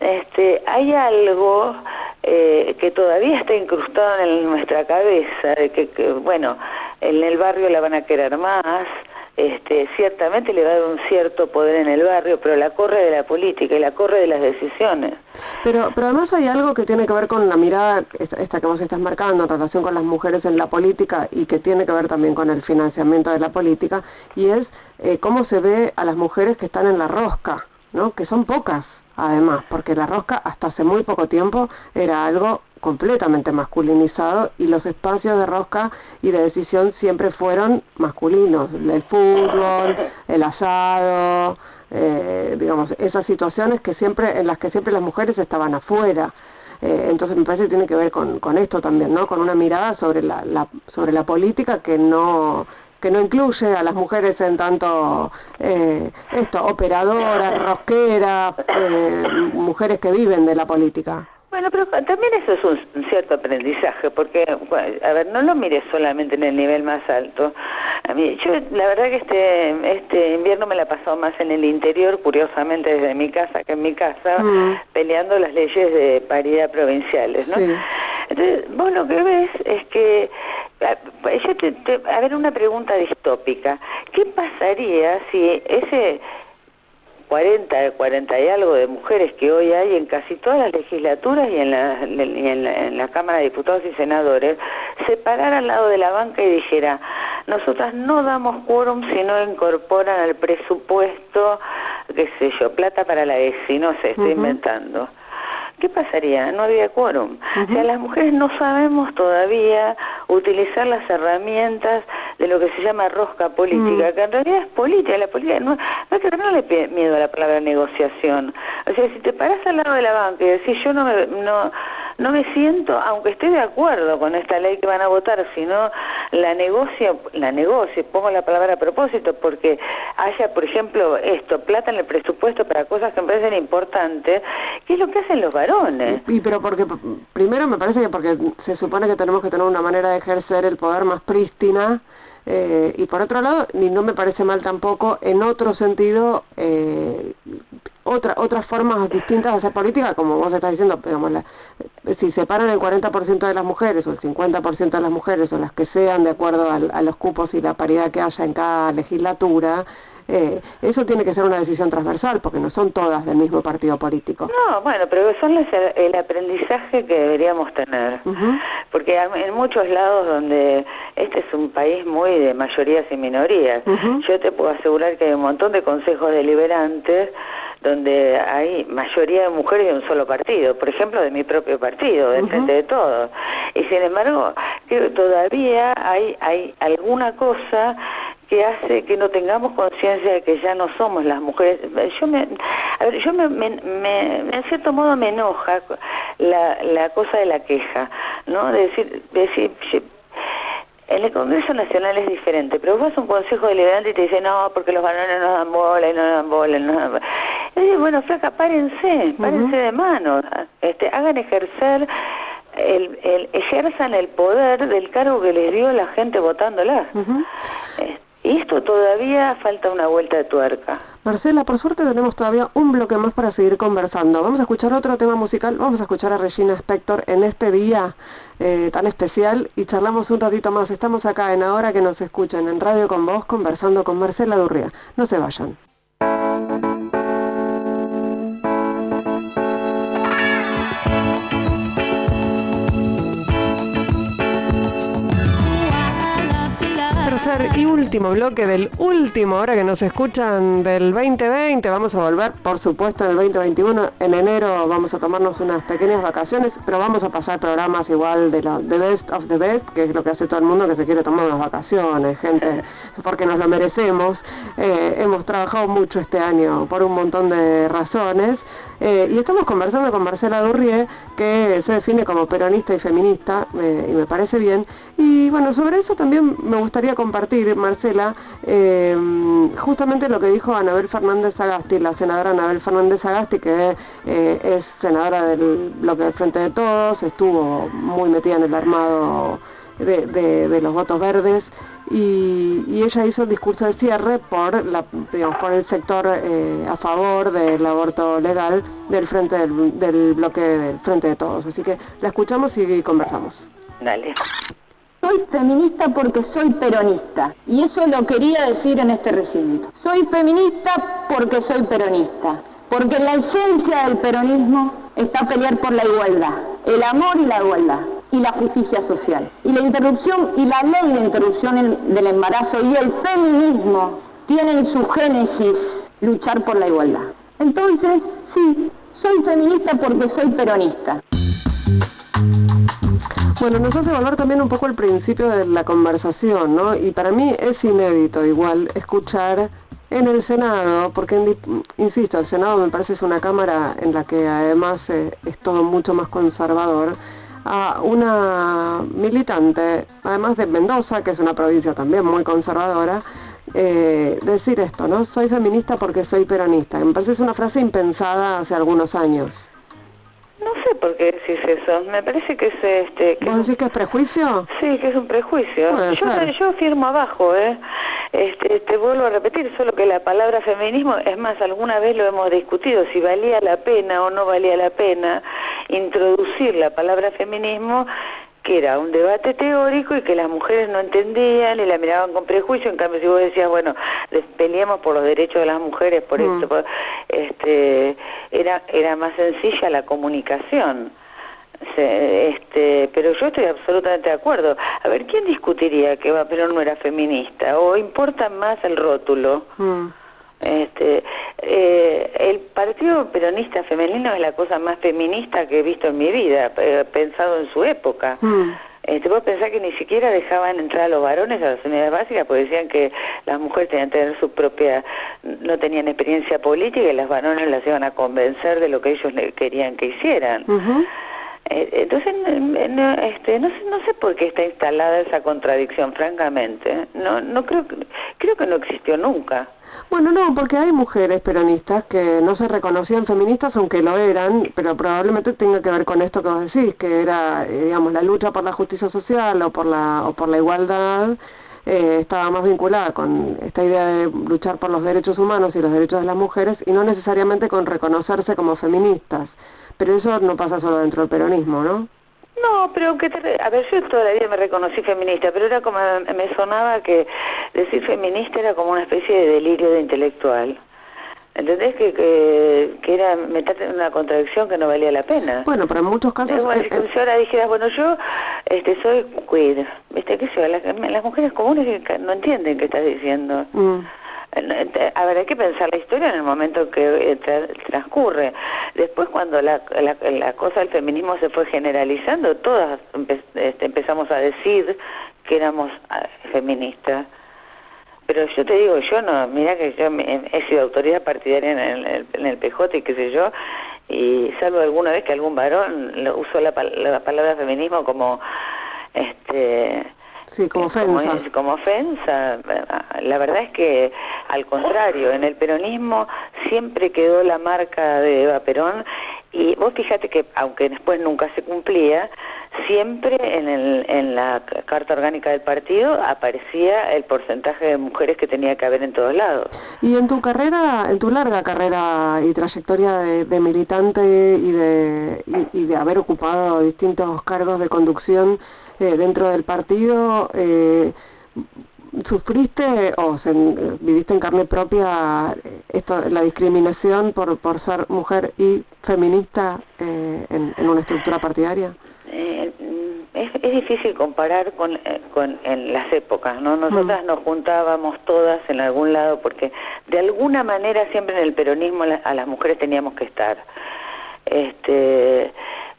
este, hay algo eh, que todavía está incrustado en nuestra cabeza, de que, que, bueno, en el barrio la van a querer más, este, ciertamente le va a dar un cierto poder en el barrio, pero la corre de la política y la corre de las decisiones. Pero, pero además hay algo que tiene que ver con la mirada, esta, que vos estás marcando en relación con las mujeres en la política y que tiene que ver también con el financiamiento de la política, y es eh, cómo se ve a las mujeres que están en la rosca. ¿no? que son pocas además, porque la rosca hasta hace muy poco tiempo era algo completamente masculinizado y los espacios de rosca y de decisión siempre fueron masculinos. El fútbol, el asado, eh, digamos, esas situaciones que siempre, en las que siempre las mujeres estaban afuera. Eh, entonces me parece que tiene que ver con, con, esto también, ¿no? Con una mirada sobre la, la, sobre la política que no que no incluye a las mujeres en tanto eh, esto, operadoras, rosqueras, mujeres que viven de la política. Bueno, pero también eso es un cierto aprendizaje, porque, a ver, no lo mires solamente en el nivel más alto. A mí, yo la verdad que este, este invierno me la he pasado más en el interior, curiosamente desde mi casa que en mi casa, mm. peleando las leyes de paridad provinciales, ¿no? Entonces, vos lo que ves es que, yo te, a ver, una pregunta distópica, ¿qué pasaría si ese 40, 40 y algo de mujeres que hoy hay en casi todas las legislaturas y en la, en la, Cámara de Diputados y Senadores, se parara al lado de la banca y dijera, nosotras no damos quórum si no incorporan al presupuesto, qué sé yo, plata para la ESI, no sé, estoy inventando. ¿Qué pasaría? No había quórum. O sea, las mujeres no sabemos todavía utilizar las herramientas de lo que se llama rosca política, Mm. que en realidad es política, la política no, no hay que tenerle miedo a la palabra negociación. O sea, si te paras al lado de la banca y decís yo no me, no, no me siento, aunque esté de acuerdo con esta ley que van a votar, sino la negocia, la negocio, pongo la palabra a propósito, porque haya, por ejemplo, esto, plata en el presupuesto para cosas que me parecen importantes, que es lo que hacen los varones. Y pero porque primero me parece que porque se supone que tenemos que tener una manera de ejercer el poder más prístina eh, y por otro lado, y no me parece mal tampoco, en otro sentido, eh, otra, otras formas distintas de hacer política, como vos estás diciendo, digamos, la- si separan el 40% de las mujeres o el 50% de las mujeres o las que sean de acuerdo al- a, los cupos y la paridad que haya en cada legislatura, eh, eso tiene que ser una decisión transversal porque no son todas del mismo partido político. No, bueno, pero son las- el aprendizaje que deberíamos tener. Porque hay- en muchos lados donde este es un país muy de mayorías y minorías, yo te puedo asegurar que hay un montón de consejos deliberantes donde hay mayoría de mujeres de un solo partido, por ejemplo de mi propio partido, del Frente de Todos. Y sin embargo, creo que todavía hay, hay alguna cosa que hace que no tengamos conciencia de que ya no somos las mujeres. Yo me, a ver, yo me, me- me- en cierto modo me enoja la, la cosa de la queja, ¿no? De decir, de decir, "Che, en el Congreso Nacional es diferente, pero vos vas a un consejo deliberante y te dice, no, porque los varones no dan bola y no dan bola. y No dan bola". Y digo, bueno, flaca, párense, párense de mano, este, hagan ejercer, el, el, ejerzan el poder del cargo que les dio la gente votándola. Esto todavía falta una vuelta de tuerca. Marcela, por suerte tenemos todavía un bloque más para seguir conversando. Vamos a escuchar otro tema musical, vamos a escuchar a Regina Spector en este día eh, tan especial y charlamos un ratito más. Estamos acá en Ahora que nos escuchan en Radio con Vos conversando con Marcela Durría. No se vayan. Tercer y último bloque del último hora que nos escuchan del 2020. Vamos a volver, por supuesto, en el 2021. En enero vamos a tomarnos unas pequeñas vacaciones, pero vamos a pasar programas igual de lo de Best of the Best, que es lo que hace todo el mundo que se quiere tomar unas vacaciones, gente, [LAUGHS] porque nos lo merecemos. Eh, hemos trabajado mucho este año por un montón de razones. Eh, y estamos conversando con Marcela Durrie, que se define como peronista y feminista, eh, y me parece bien. Y bueno, sobre eso también me gustaría compartir, Marcela, eh, justamente lo que dijo Anabel Fernández Agasti, la senadora Anabel Fernández Agasti, que eh, es senadora del bloque del Frente de Todos, estuvo muy metida en el armado de, de- de los votos verdes y, y ella hizo el discurso de cierre por, la, digamos, por el sector eh, a favor del aborto legal del frente del, del bloque del Frente de Todos. Así que la escuchamos y conversamos. Dale. Soy feminista porque soy peronista. Y eso lo quería decir en este recinto. Soy feminista porque soy peronista. Porque la esencia del peronismo está pelear por la igualdad, el amor y la igualdad, y la justicia social. Y la interrupción y la ley de interrupción del embarazo y el feminismo tienen en su génesis luchar por la igualdad. Entonces, sí, soy feminista porque soy peronista. Bueno, nos hace volver también un poco el principio de la conversación, ¿no? Y para mí es inédito igual escuchar en el Senado, porque, en insisto, el Senado me parece es una cámara en la que además eh, es todo mucho más conservador, a una militante, además de Mendoza, que es una provincia también muy conservadora, eh, decir esto, ¿no? Soy feminista porque soy peronista. Me parece es una frase impensada hace algunos años. Por qué decís eso. Me parece que es este. que ¿Vos decís que es prejuicio? Sí, que es un prejuicio. Puede Yo, ser. yo firmo abajo, ¿eh? Este, te vuelvo a repetir, solo que la palabra feminismo, es más, alguna vez lo hemos discutido, si valía la pena o no valía la pena introducir la palabra feminismo, que era un debate teórico y que las mujeres no entendían y la miraban con prejuicio, en cambio si vos decías, bueno, peleemos por los derechos de las mujeres, por Mm. esto, por- este, era, era más sencilla la comunicación. Se- este, pero yo estoy absolutamente de acuerdo. A ver, ¿quién discutiría que va, pero no era feminista? ¿O importa más el rótulo? Mm. Este, eh, el Partido Peronista Femenino es la cosa más feminista que he visto en mi vida, eh, pensado en su época. Mm. Este, vos pensás que ni siquiera dejaban entrar a los varones a las unidades básicas porque decían que las mujeres tenían que tener su propia, no tenían experiencia política y las varones las iban a convencer de lo que ellos querían que hicieran. Entonces, no, este, no, sé, no sé por qué está instalada esa contradicción, francamente. No, no creo, creo que no existió nunca. Bueno, no, porque hay mujeres peronistas que no se reconocían feministas, aunque lo eran, pero probablemente tenga que ver con esto que vos decís, que era, eh, digamos, la lucha por la justicia social o por la, o por la igualdad. Eh, estaba más vinculada con esta idea de luchar por los derechos humanos y los derechos de las mujeres y no necesariamente con reconocerse como feministas. Pero eso no pasa solo dentro del peronismo, ¿no? No, pero que a ver, yo toda la vida me reconocí feminista, pero era como me sonaba que decir feminista era como una especie de delirio de intelectual. ¿Entendés? Que, que, era meterte en una contradicción que no valía la pena. Bueno, pero en muchos casos... Es como si ahora dijeras, bueno, yo este, soy queer, ¿viste? ¿Qué sé Las, las mujeres comunes no entienden qué estás diciendo. Mm. A ver, hay que pensar la historia en el momento que eh, transcurre. Después, cuando la, la, cosa del feminismo se fue generalizando, todas este, empezamos a decir que éramos ah, feministas. Pero yo te digo, yo no, mira que yo he sido autoridad partidaria en el, en el PJ y qué sé yo, y salvo alguna vez que algún varón usó la, la palabra feminismo como este Sí, como ofensa. Como, ofensa. La verdad es que, al contrario, en el peronismo siempre quedó la marca de Eva Perón y vos fíjate que, aunque después nunca se cumplía, siempre en, el, en la carta orgánica del partido aparecía el porcentaje de mujeres que tenía que haber en todos lados. Y en tu carrera, en tu larga carrera y trayectoria de, militante y de, y de haber ocupado distintos cargos de conducción, eh, dentro del partido, eh, ¿sufriste o viviste en carne propia esto, la discriminación por, por ser mujer y feminista eh, en, una estructura partidaria? Es, difícil comparar con, con en las épocas, ¿no? Nosotras mm. nos juntábamos todas en algún lado porque de alguna manera siempre en el peronismo a las mujeres teníamos que estar. Este,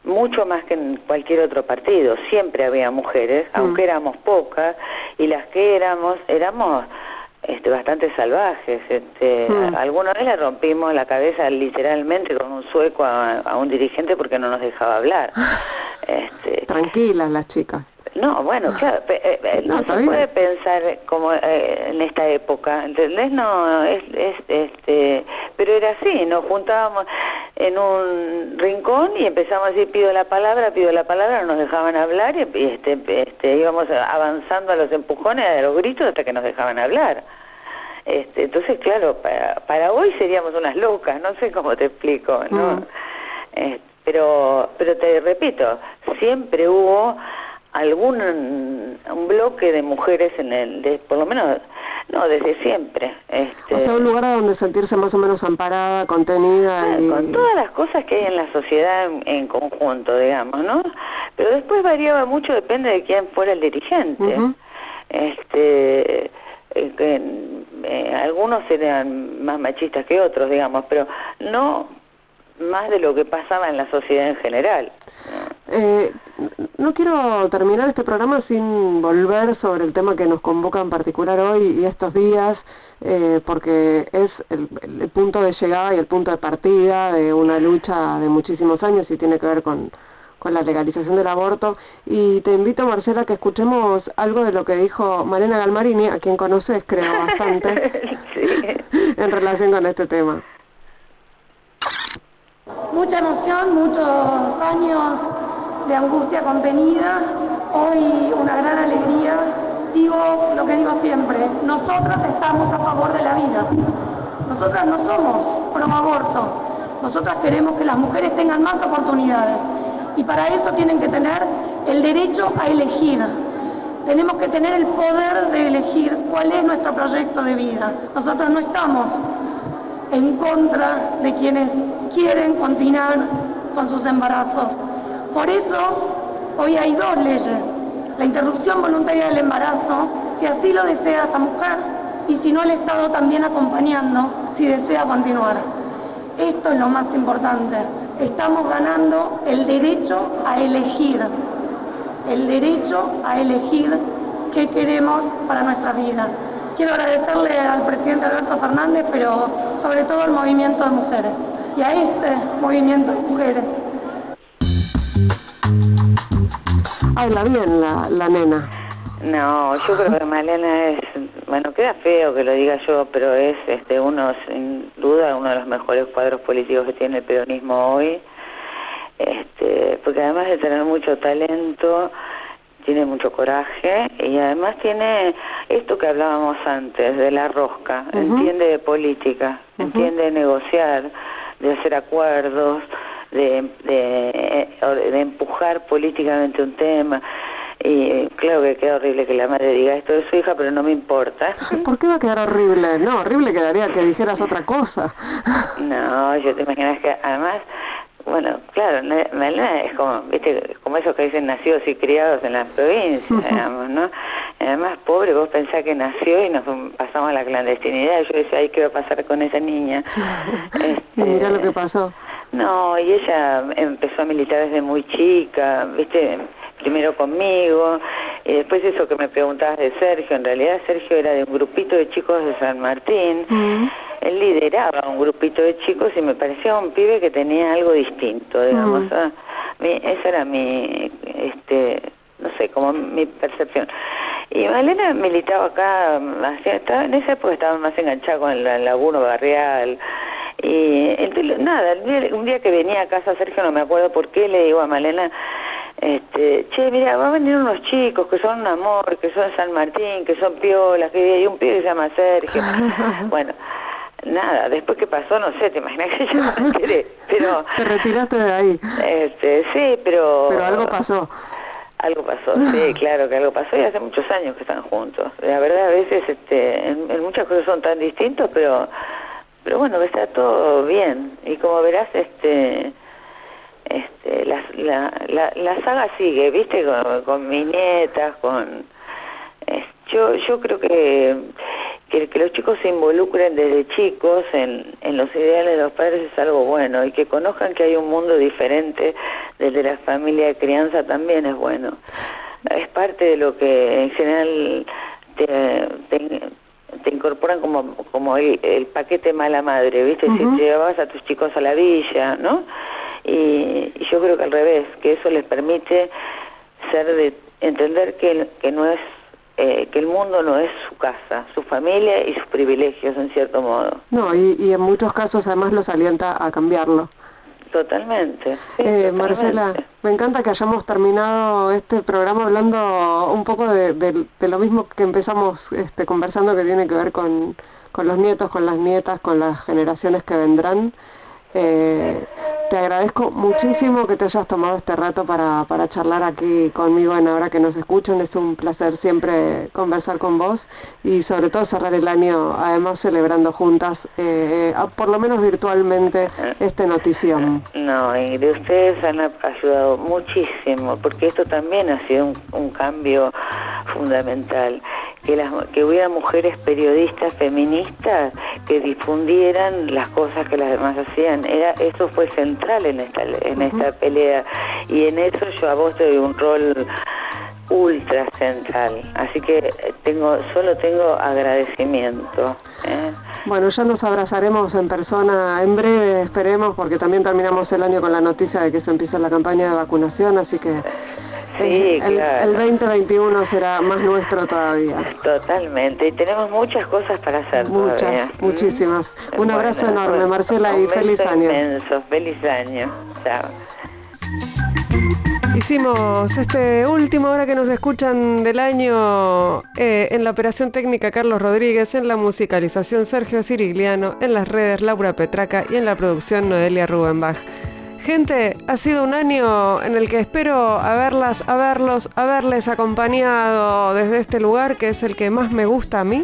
mucho más que en cualquier otro partido. Siempre había mujeres, mm. aunque éramos pocas, y las que éramos, éramos este, bastante salvajes. Este, mm. Alguna vez le rompimos la cabeza literalmente con un sueco a, un dirigente porque no nos dejaba hablar. [LAUGHS] Este, Tranquilas las chicas. No, bueno, claro, eh, eh, no, se puede pensar como eh, en esta época, ¿entendés? No, es, es, este, pero era así, nos juntábamos en un rincón y empezamos a decir pido la palabra, pido la palabra, no nos dejaban hablar y este, este, íbamos avanzando a los empujones, a los gritos hasta que nos dejaban hablar. Este, entonces, claro, para, hoy seríamos unas locas, no sé cómo te explico, ¿no? Mm. Pero, pero te repito, siempre hubo algún un bloque de mujeres en el, de, por lo menos, no, desde siempre. Este, o sea, un lugar donde sentirse más o menos amparada, contenida. y... Con todas las cosas que hay en la sociedad en, conjunto, digamos, ¿no? Pero después variaba mucho, depende de quién fuera el dirigente. Este... Eh, eh, algunos eran más machistas que otros, digamos, pero no más de lo que pasaba en la sociedad en general. Eh, no quiero terminar este programa sin volver sobre el tema que nos convoca en particular hoy y estos días, eh, porque es el, punto de llegada y el punto de partida de una lucha de muchísimos años y tiene que ver con, la legalización del aborto. Y te invito, Marcela, que escuchemos algo de lo que dijo Marina Galmarini, a quien conoces, creo, bastante, [LAUGHS] [LAUGHS] en relación con este tema. Mucha emoción, muchos años de angustia contenida, hoy una gran alegría. Digo lo que digo siempre, nosotras estamos a favor de la vida. Nosotras no somos pro aborto. Nosotras queremos que las mujeres tengan más oportunidades y para eso tienen que tener el derecho a elegir. Tenemos que tener el poder de elegir cuál es nuestro proyecto de vida. Nosotros no estamos en contra de quienes quieren continuar con sus embarazos. Por eso, hoy hay dos leyes. La interrupción voluntaria del embarazo, si así lo desea esa mujer, y si no el Estado también acompañando, si desea continuar. Esto es lo más importante. Estamos ganando el derecho a elegir. el derecho a elegir qué queremos para nuestras vidas. Quiero agradecerle al presidente Alberto Fernández, pero sobre todo al movimiento de mujeres y a este movimiento de mujeres. Habla bien la, la nena. No, yo creo que Malena es, bueno, queda feo que lo diga yo, pero es este uno, sin duda, uno de los mejores cuadros políticos que tiene el peronismo hoy. Este, porque además de tener mucho talento, tiene mucho coraje y además tiene esto que hablábamos antes de la rosca, entiende de política, entiende de negociar, de hacer acuerdos, de, de, de empujar políticamente un tema. Y claro que queda horrible que la madre diga esto de su hija, pero no me importa. [LAUGHS] ¿Por qué va a quedar horrible? No, horrible quedaría que dijeras otra cosa. No, yo te imaginas que además, bueno, claro, Malena es como, viste, como esos que dicen nacidos y criados en la provincia, [LAUGHS] digamos, ¿no? Además, pobre, vos pensás que nació y nos pasamos a la clandestinidad. Yo decía, ay, ¿qué va a pasar con esa niña? [LAUGHS] este, y mira lo que pasó. No, y ella empezó a militar desde muy chica, viste, primero conmigo, y después eso que me preguntabas de Sergio, en realidad Sergio era de un grupito de chicos de San Martín, él lideraba un grupito de chicos y me parecía un pibe que tenía algo distinto, digamos, ah, esa era mi, este, no sé, como mi percepción. Y Malena militaba acá, estaba, en esa época estaba más enganchada con el, el laguno barrial, y entonces, nada, un día que venía a casa Sergio, no me acuerdo por qué, le digo a Malena, este, che, mira, va a venir unos chicos que son un amor, que son San Martín, que son piolas, que hay un pibe que se llama Sergio. [LAUGHS] bueno, nada, después que pasó, no sé, te imaginas que yo no enteré, [LAUGHS] pero... Te retiraste de ahí. Este, sí, pero... Pero algo pasó. Algo pasó, sí, [LAUGHS] claro que algo pasó y hace muchos años que están juntos. La verdad, a veces este, en, en muchas cosas son tan distintos, pero pero bueno, está todo bien. Y como verás, este este, la, la, la, la saga sigue, ¿viste? Con, con mis nietas, con... yo, yo creo que, que, que los chicos se involucren desde chicos en, en los ideales de los padres es algo bueno y que conozcan que hay un mundo diferente desde la familia de crianza también es bueno. Es parte de lo que en general te, te, te incorporan como, como el, el, paquete mala madre, ¿viste? Uh -huh. Si llevabas a tus chicos a la villa, ¿no? Y, y, yo creo que al revés, que eso les permite ser de entender que, que no es eh, que el mundo no es su casa, su familia y sus privilegios en cierto modo. No, y, y en muchos casos además los alienta a cambiarlo. Totalmente. Sí, eh, totalmente. Marcela, me encanta que hayamos terminado este programa hablando un poco de, de, de lo mismo que empezamos este, conversando, que tiene que ver con, con los nietos, con las nietas, con las generaciones que vendrán. Eh, te agradezco muchísimo que te hayas tomado este rato para, para charlar aquí conmigo en Ahora que nos escuchan. Es un placer siempre conversar con vos y sobre todo cerrar el año además celebrando juntas, eh, por lo menos virtualmente, este notición. No, y de ustedes han ayudado muchísimo porque esto también ha sido un cambio fundamental que, las, que hubiera mujeres periodistas feministas que difundieran las cosas que las demás hacían. Era, eso fue central en esta, en uh -huh. esta pelea y en eso yo a vos te doy un rol ultra central. Así que tengo solo tengo agradecimiento. ¿eh? Bueno, ya nos abrazaremos en persona en breve, esperemos, porque también terminamos el año con la noticia de que se empieza la campaña de vacunación, así que... Sí, el, claro. el, 2021 será más nuestro todavía. Totalmente, y tenemos muchas cosas para hacer. Muchas, todavía. muchísimas. Mm. Un abrazo bueno, enorme, bueno, Marcela, y feliz año. Inmenso, feliz año. Chao. Hicimos este último hora que nos escuchan del año eh, en la operación técnica Carlos Rodríguez, en la musicalización Sergio Cirigliano, en las redes Laura Petraca y en la producción Noelia Rubenbach. Gente, ha sido un año en el que espero haberlas, haberlos, haberles acompañado desde este lugar que es el que más me gusta a mí.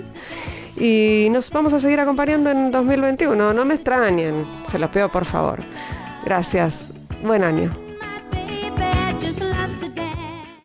Y nos vamos a seguir acompañando en 2021. No me extrañen, se los pido por favor. Gracias. Buen año.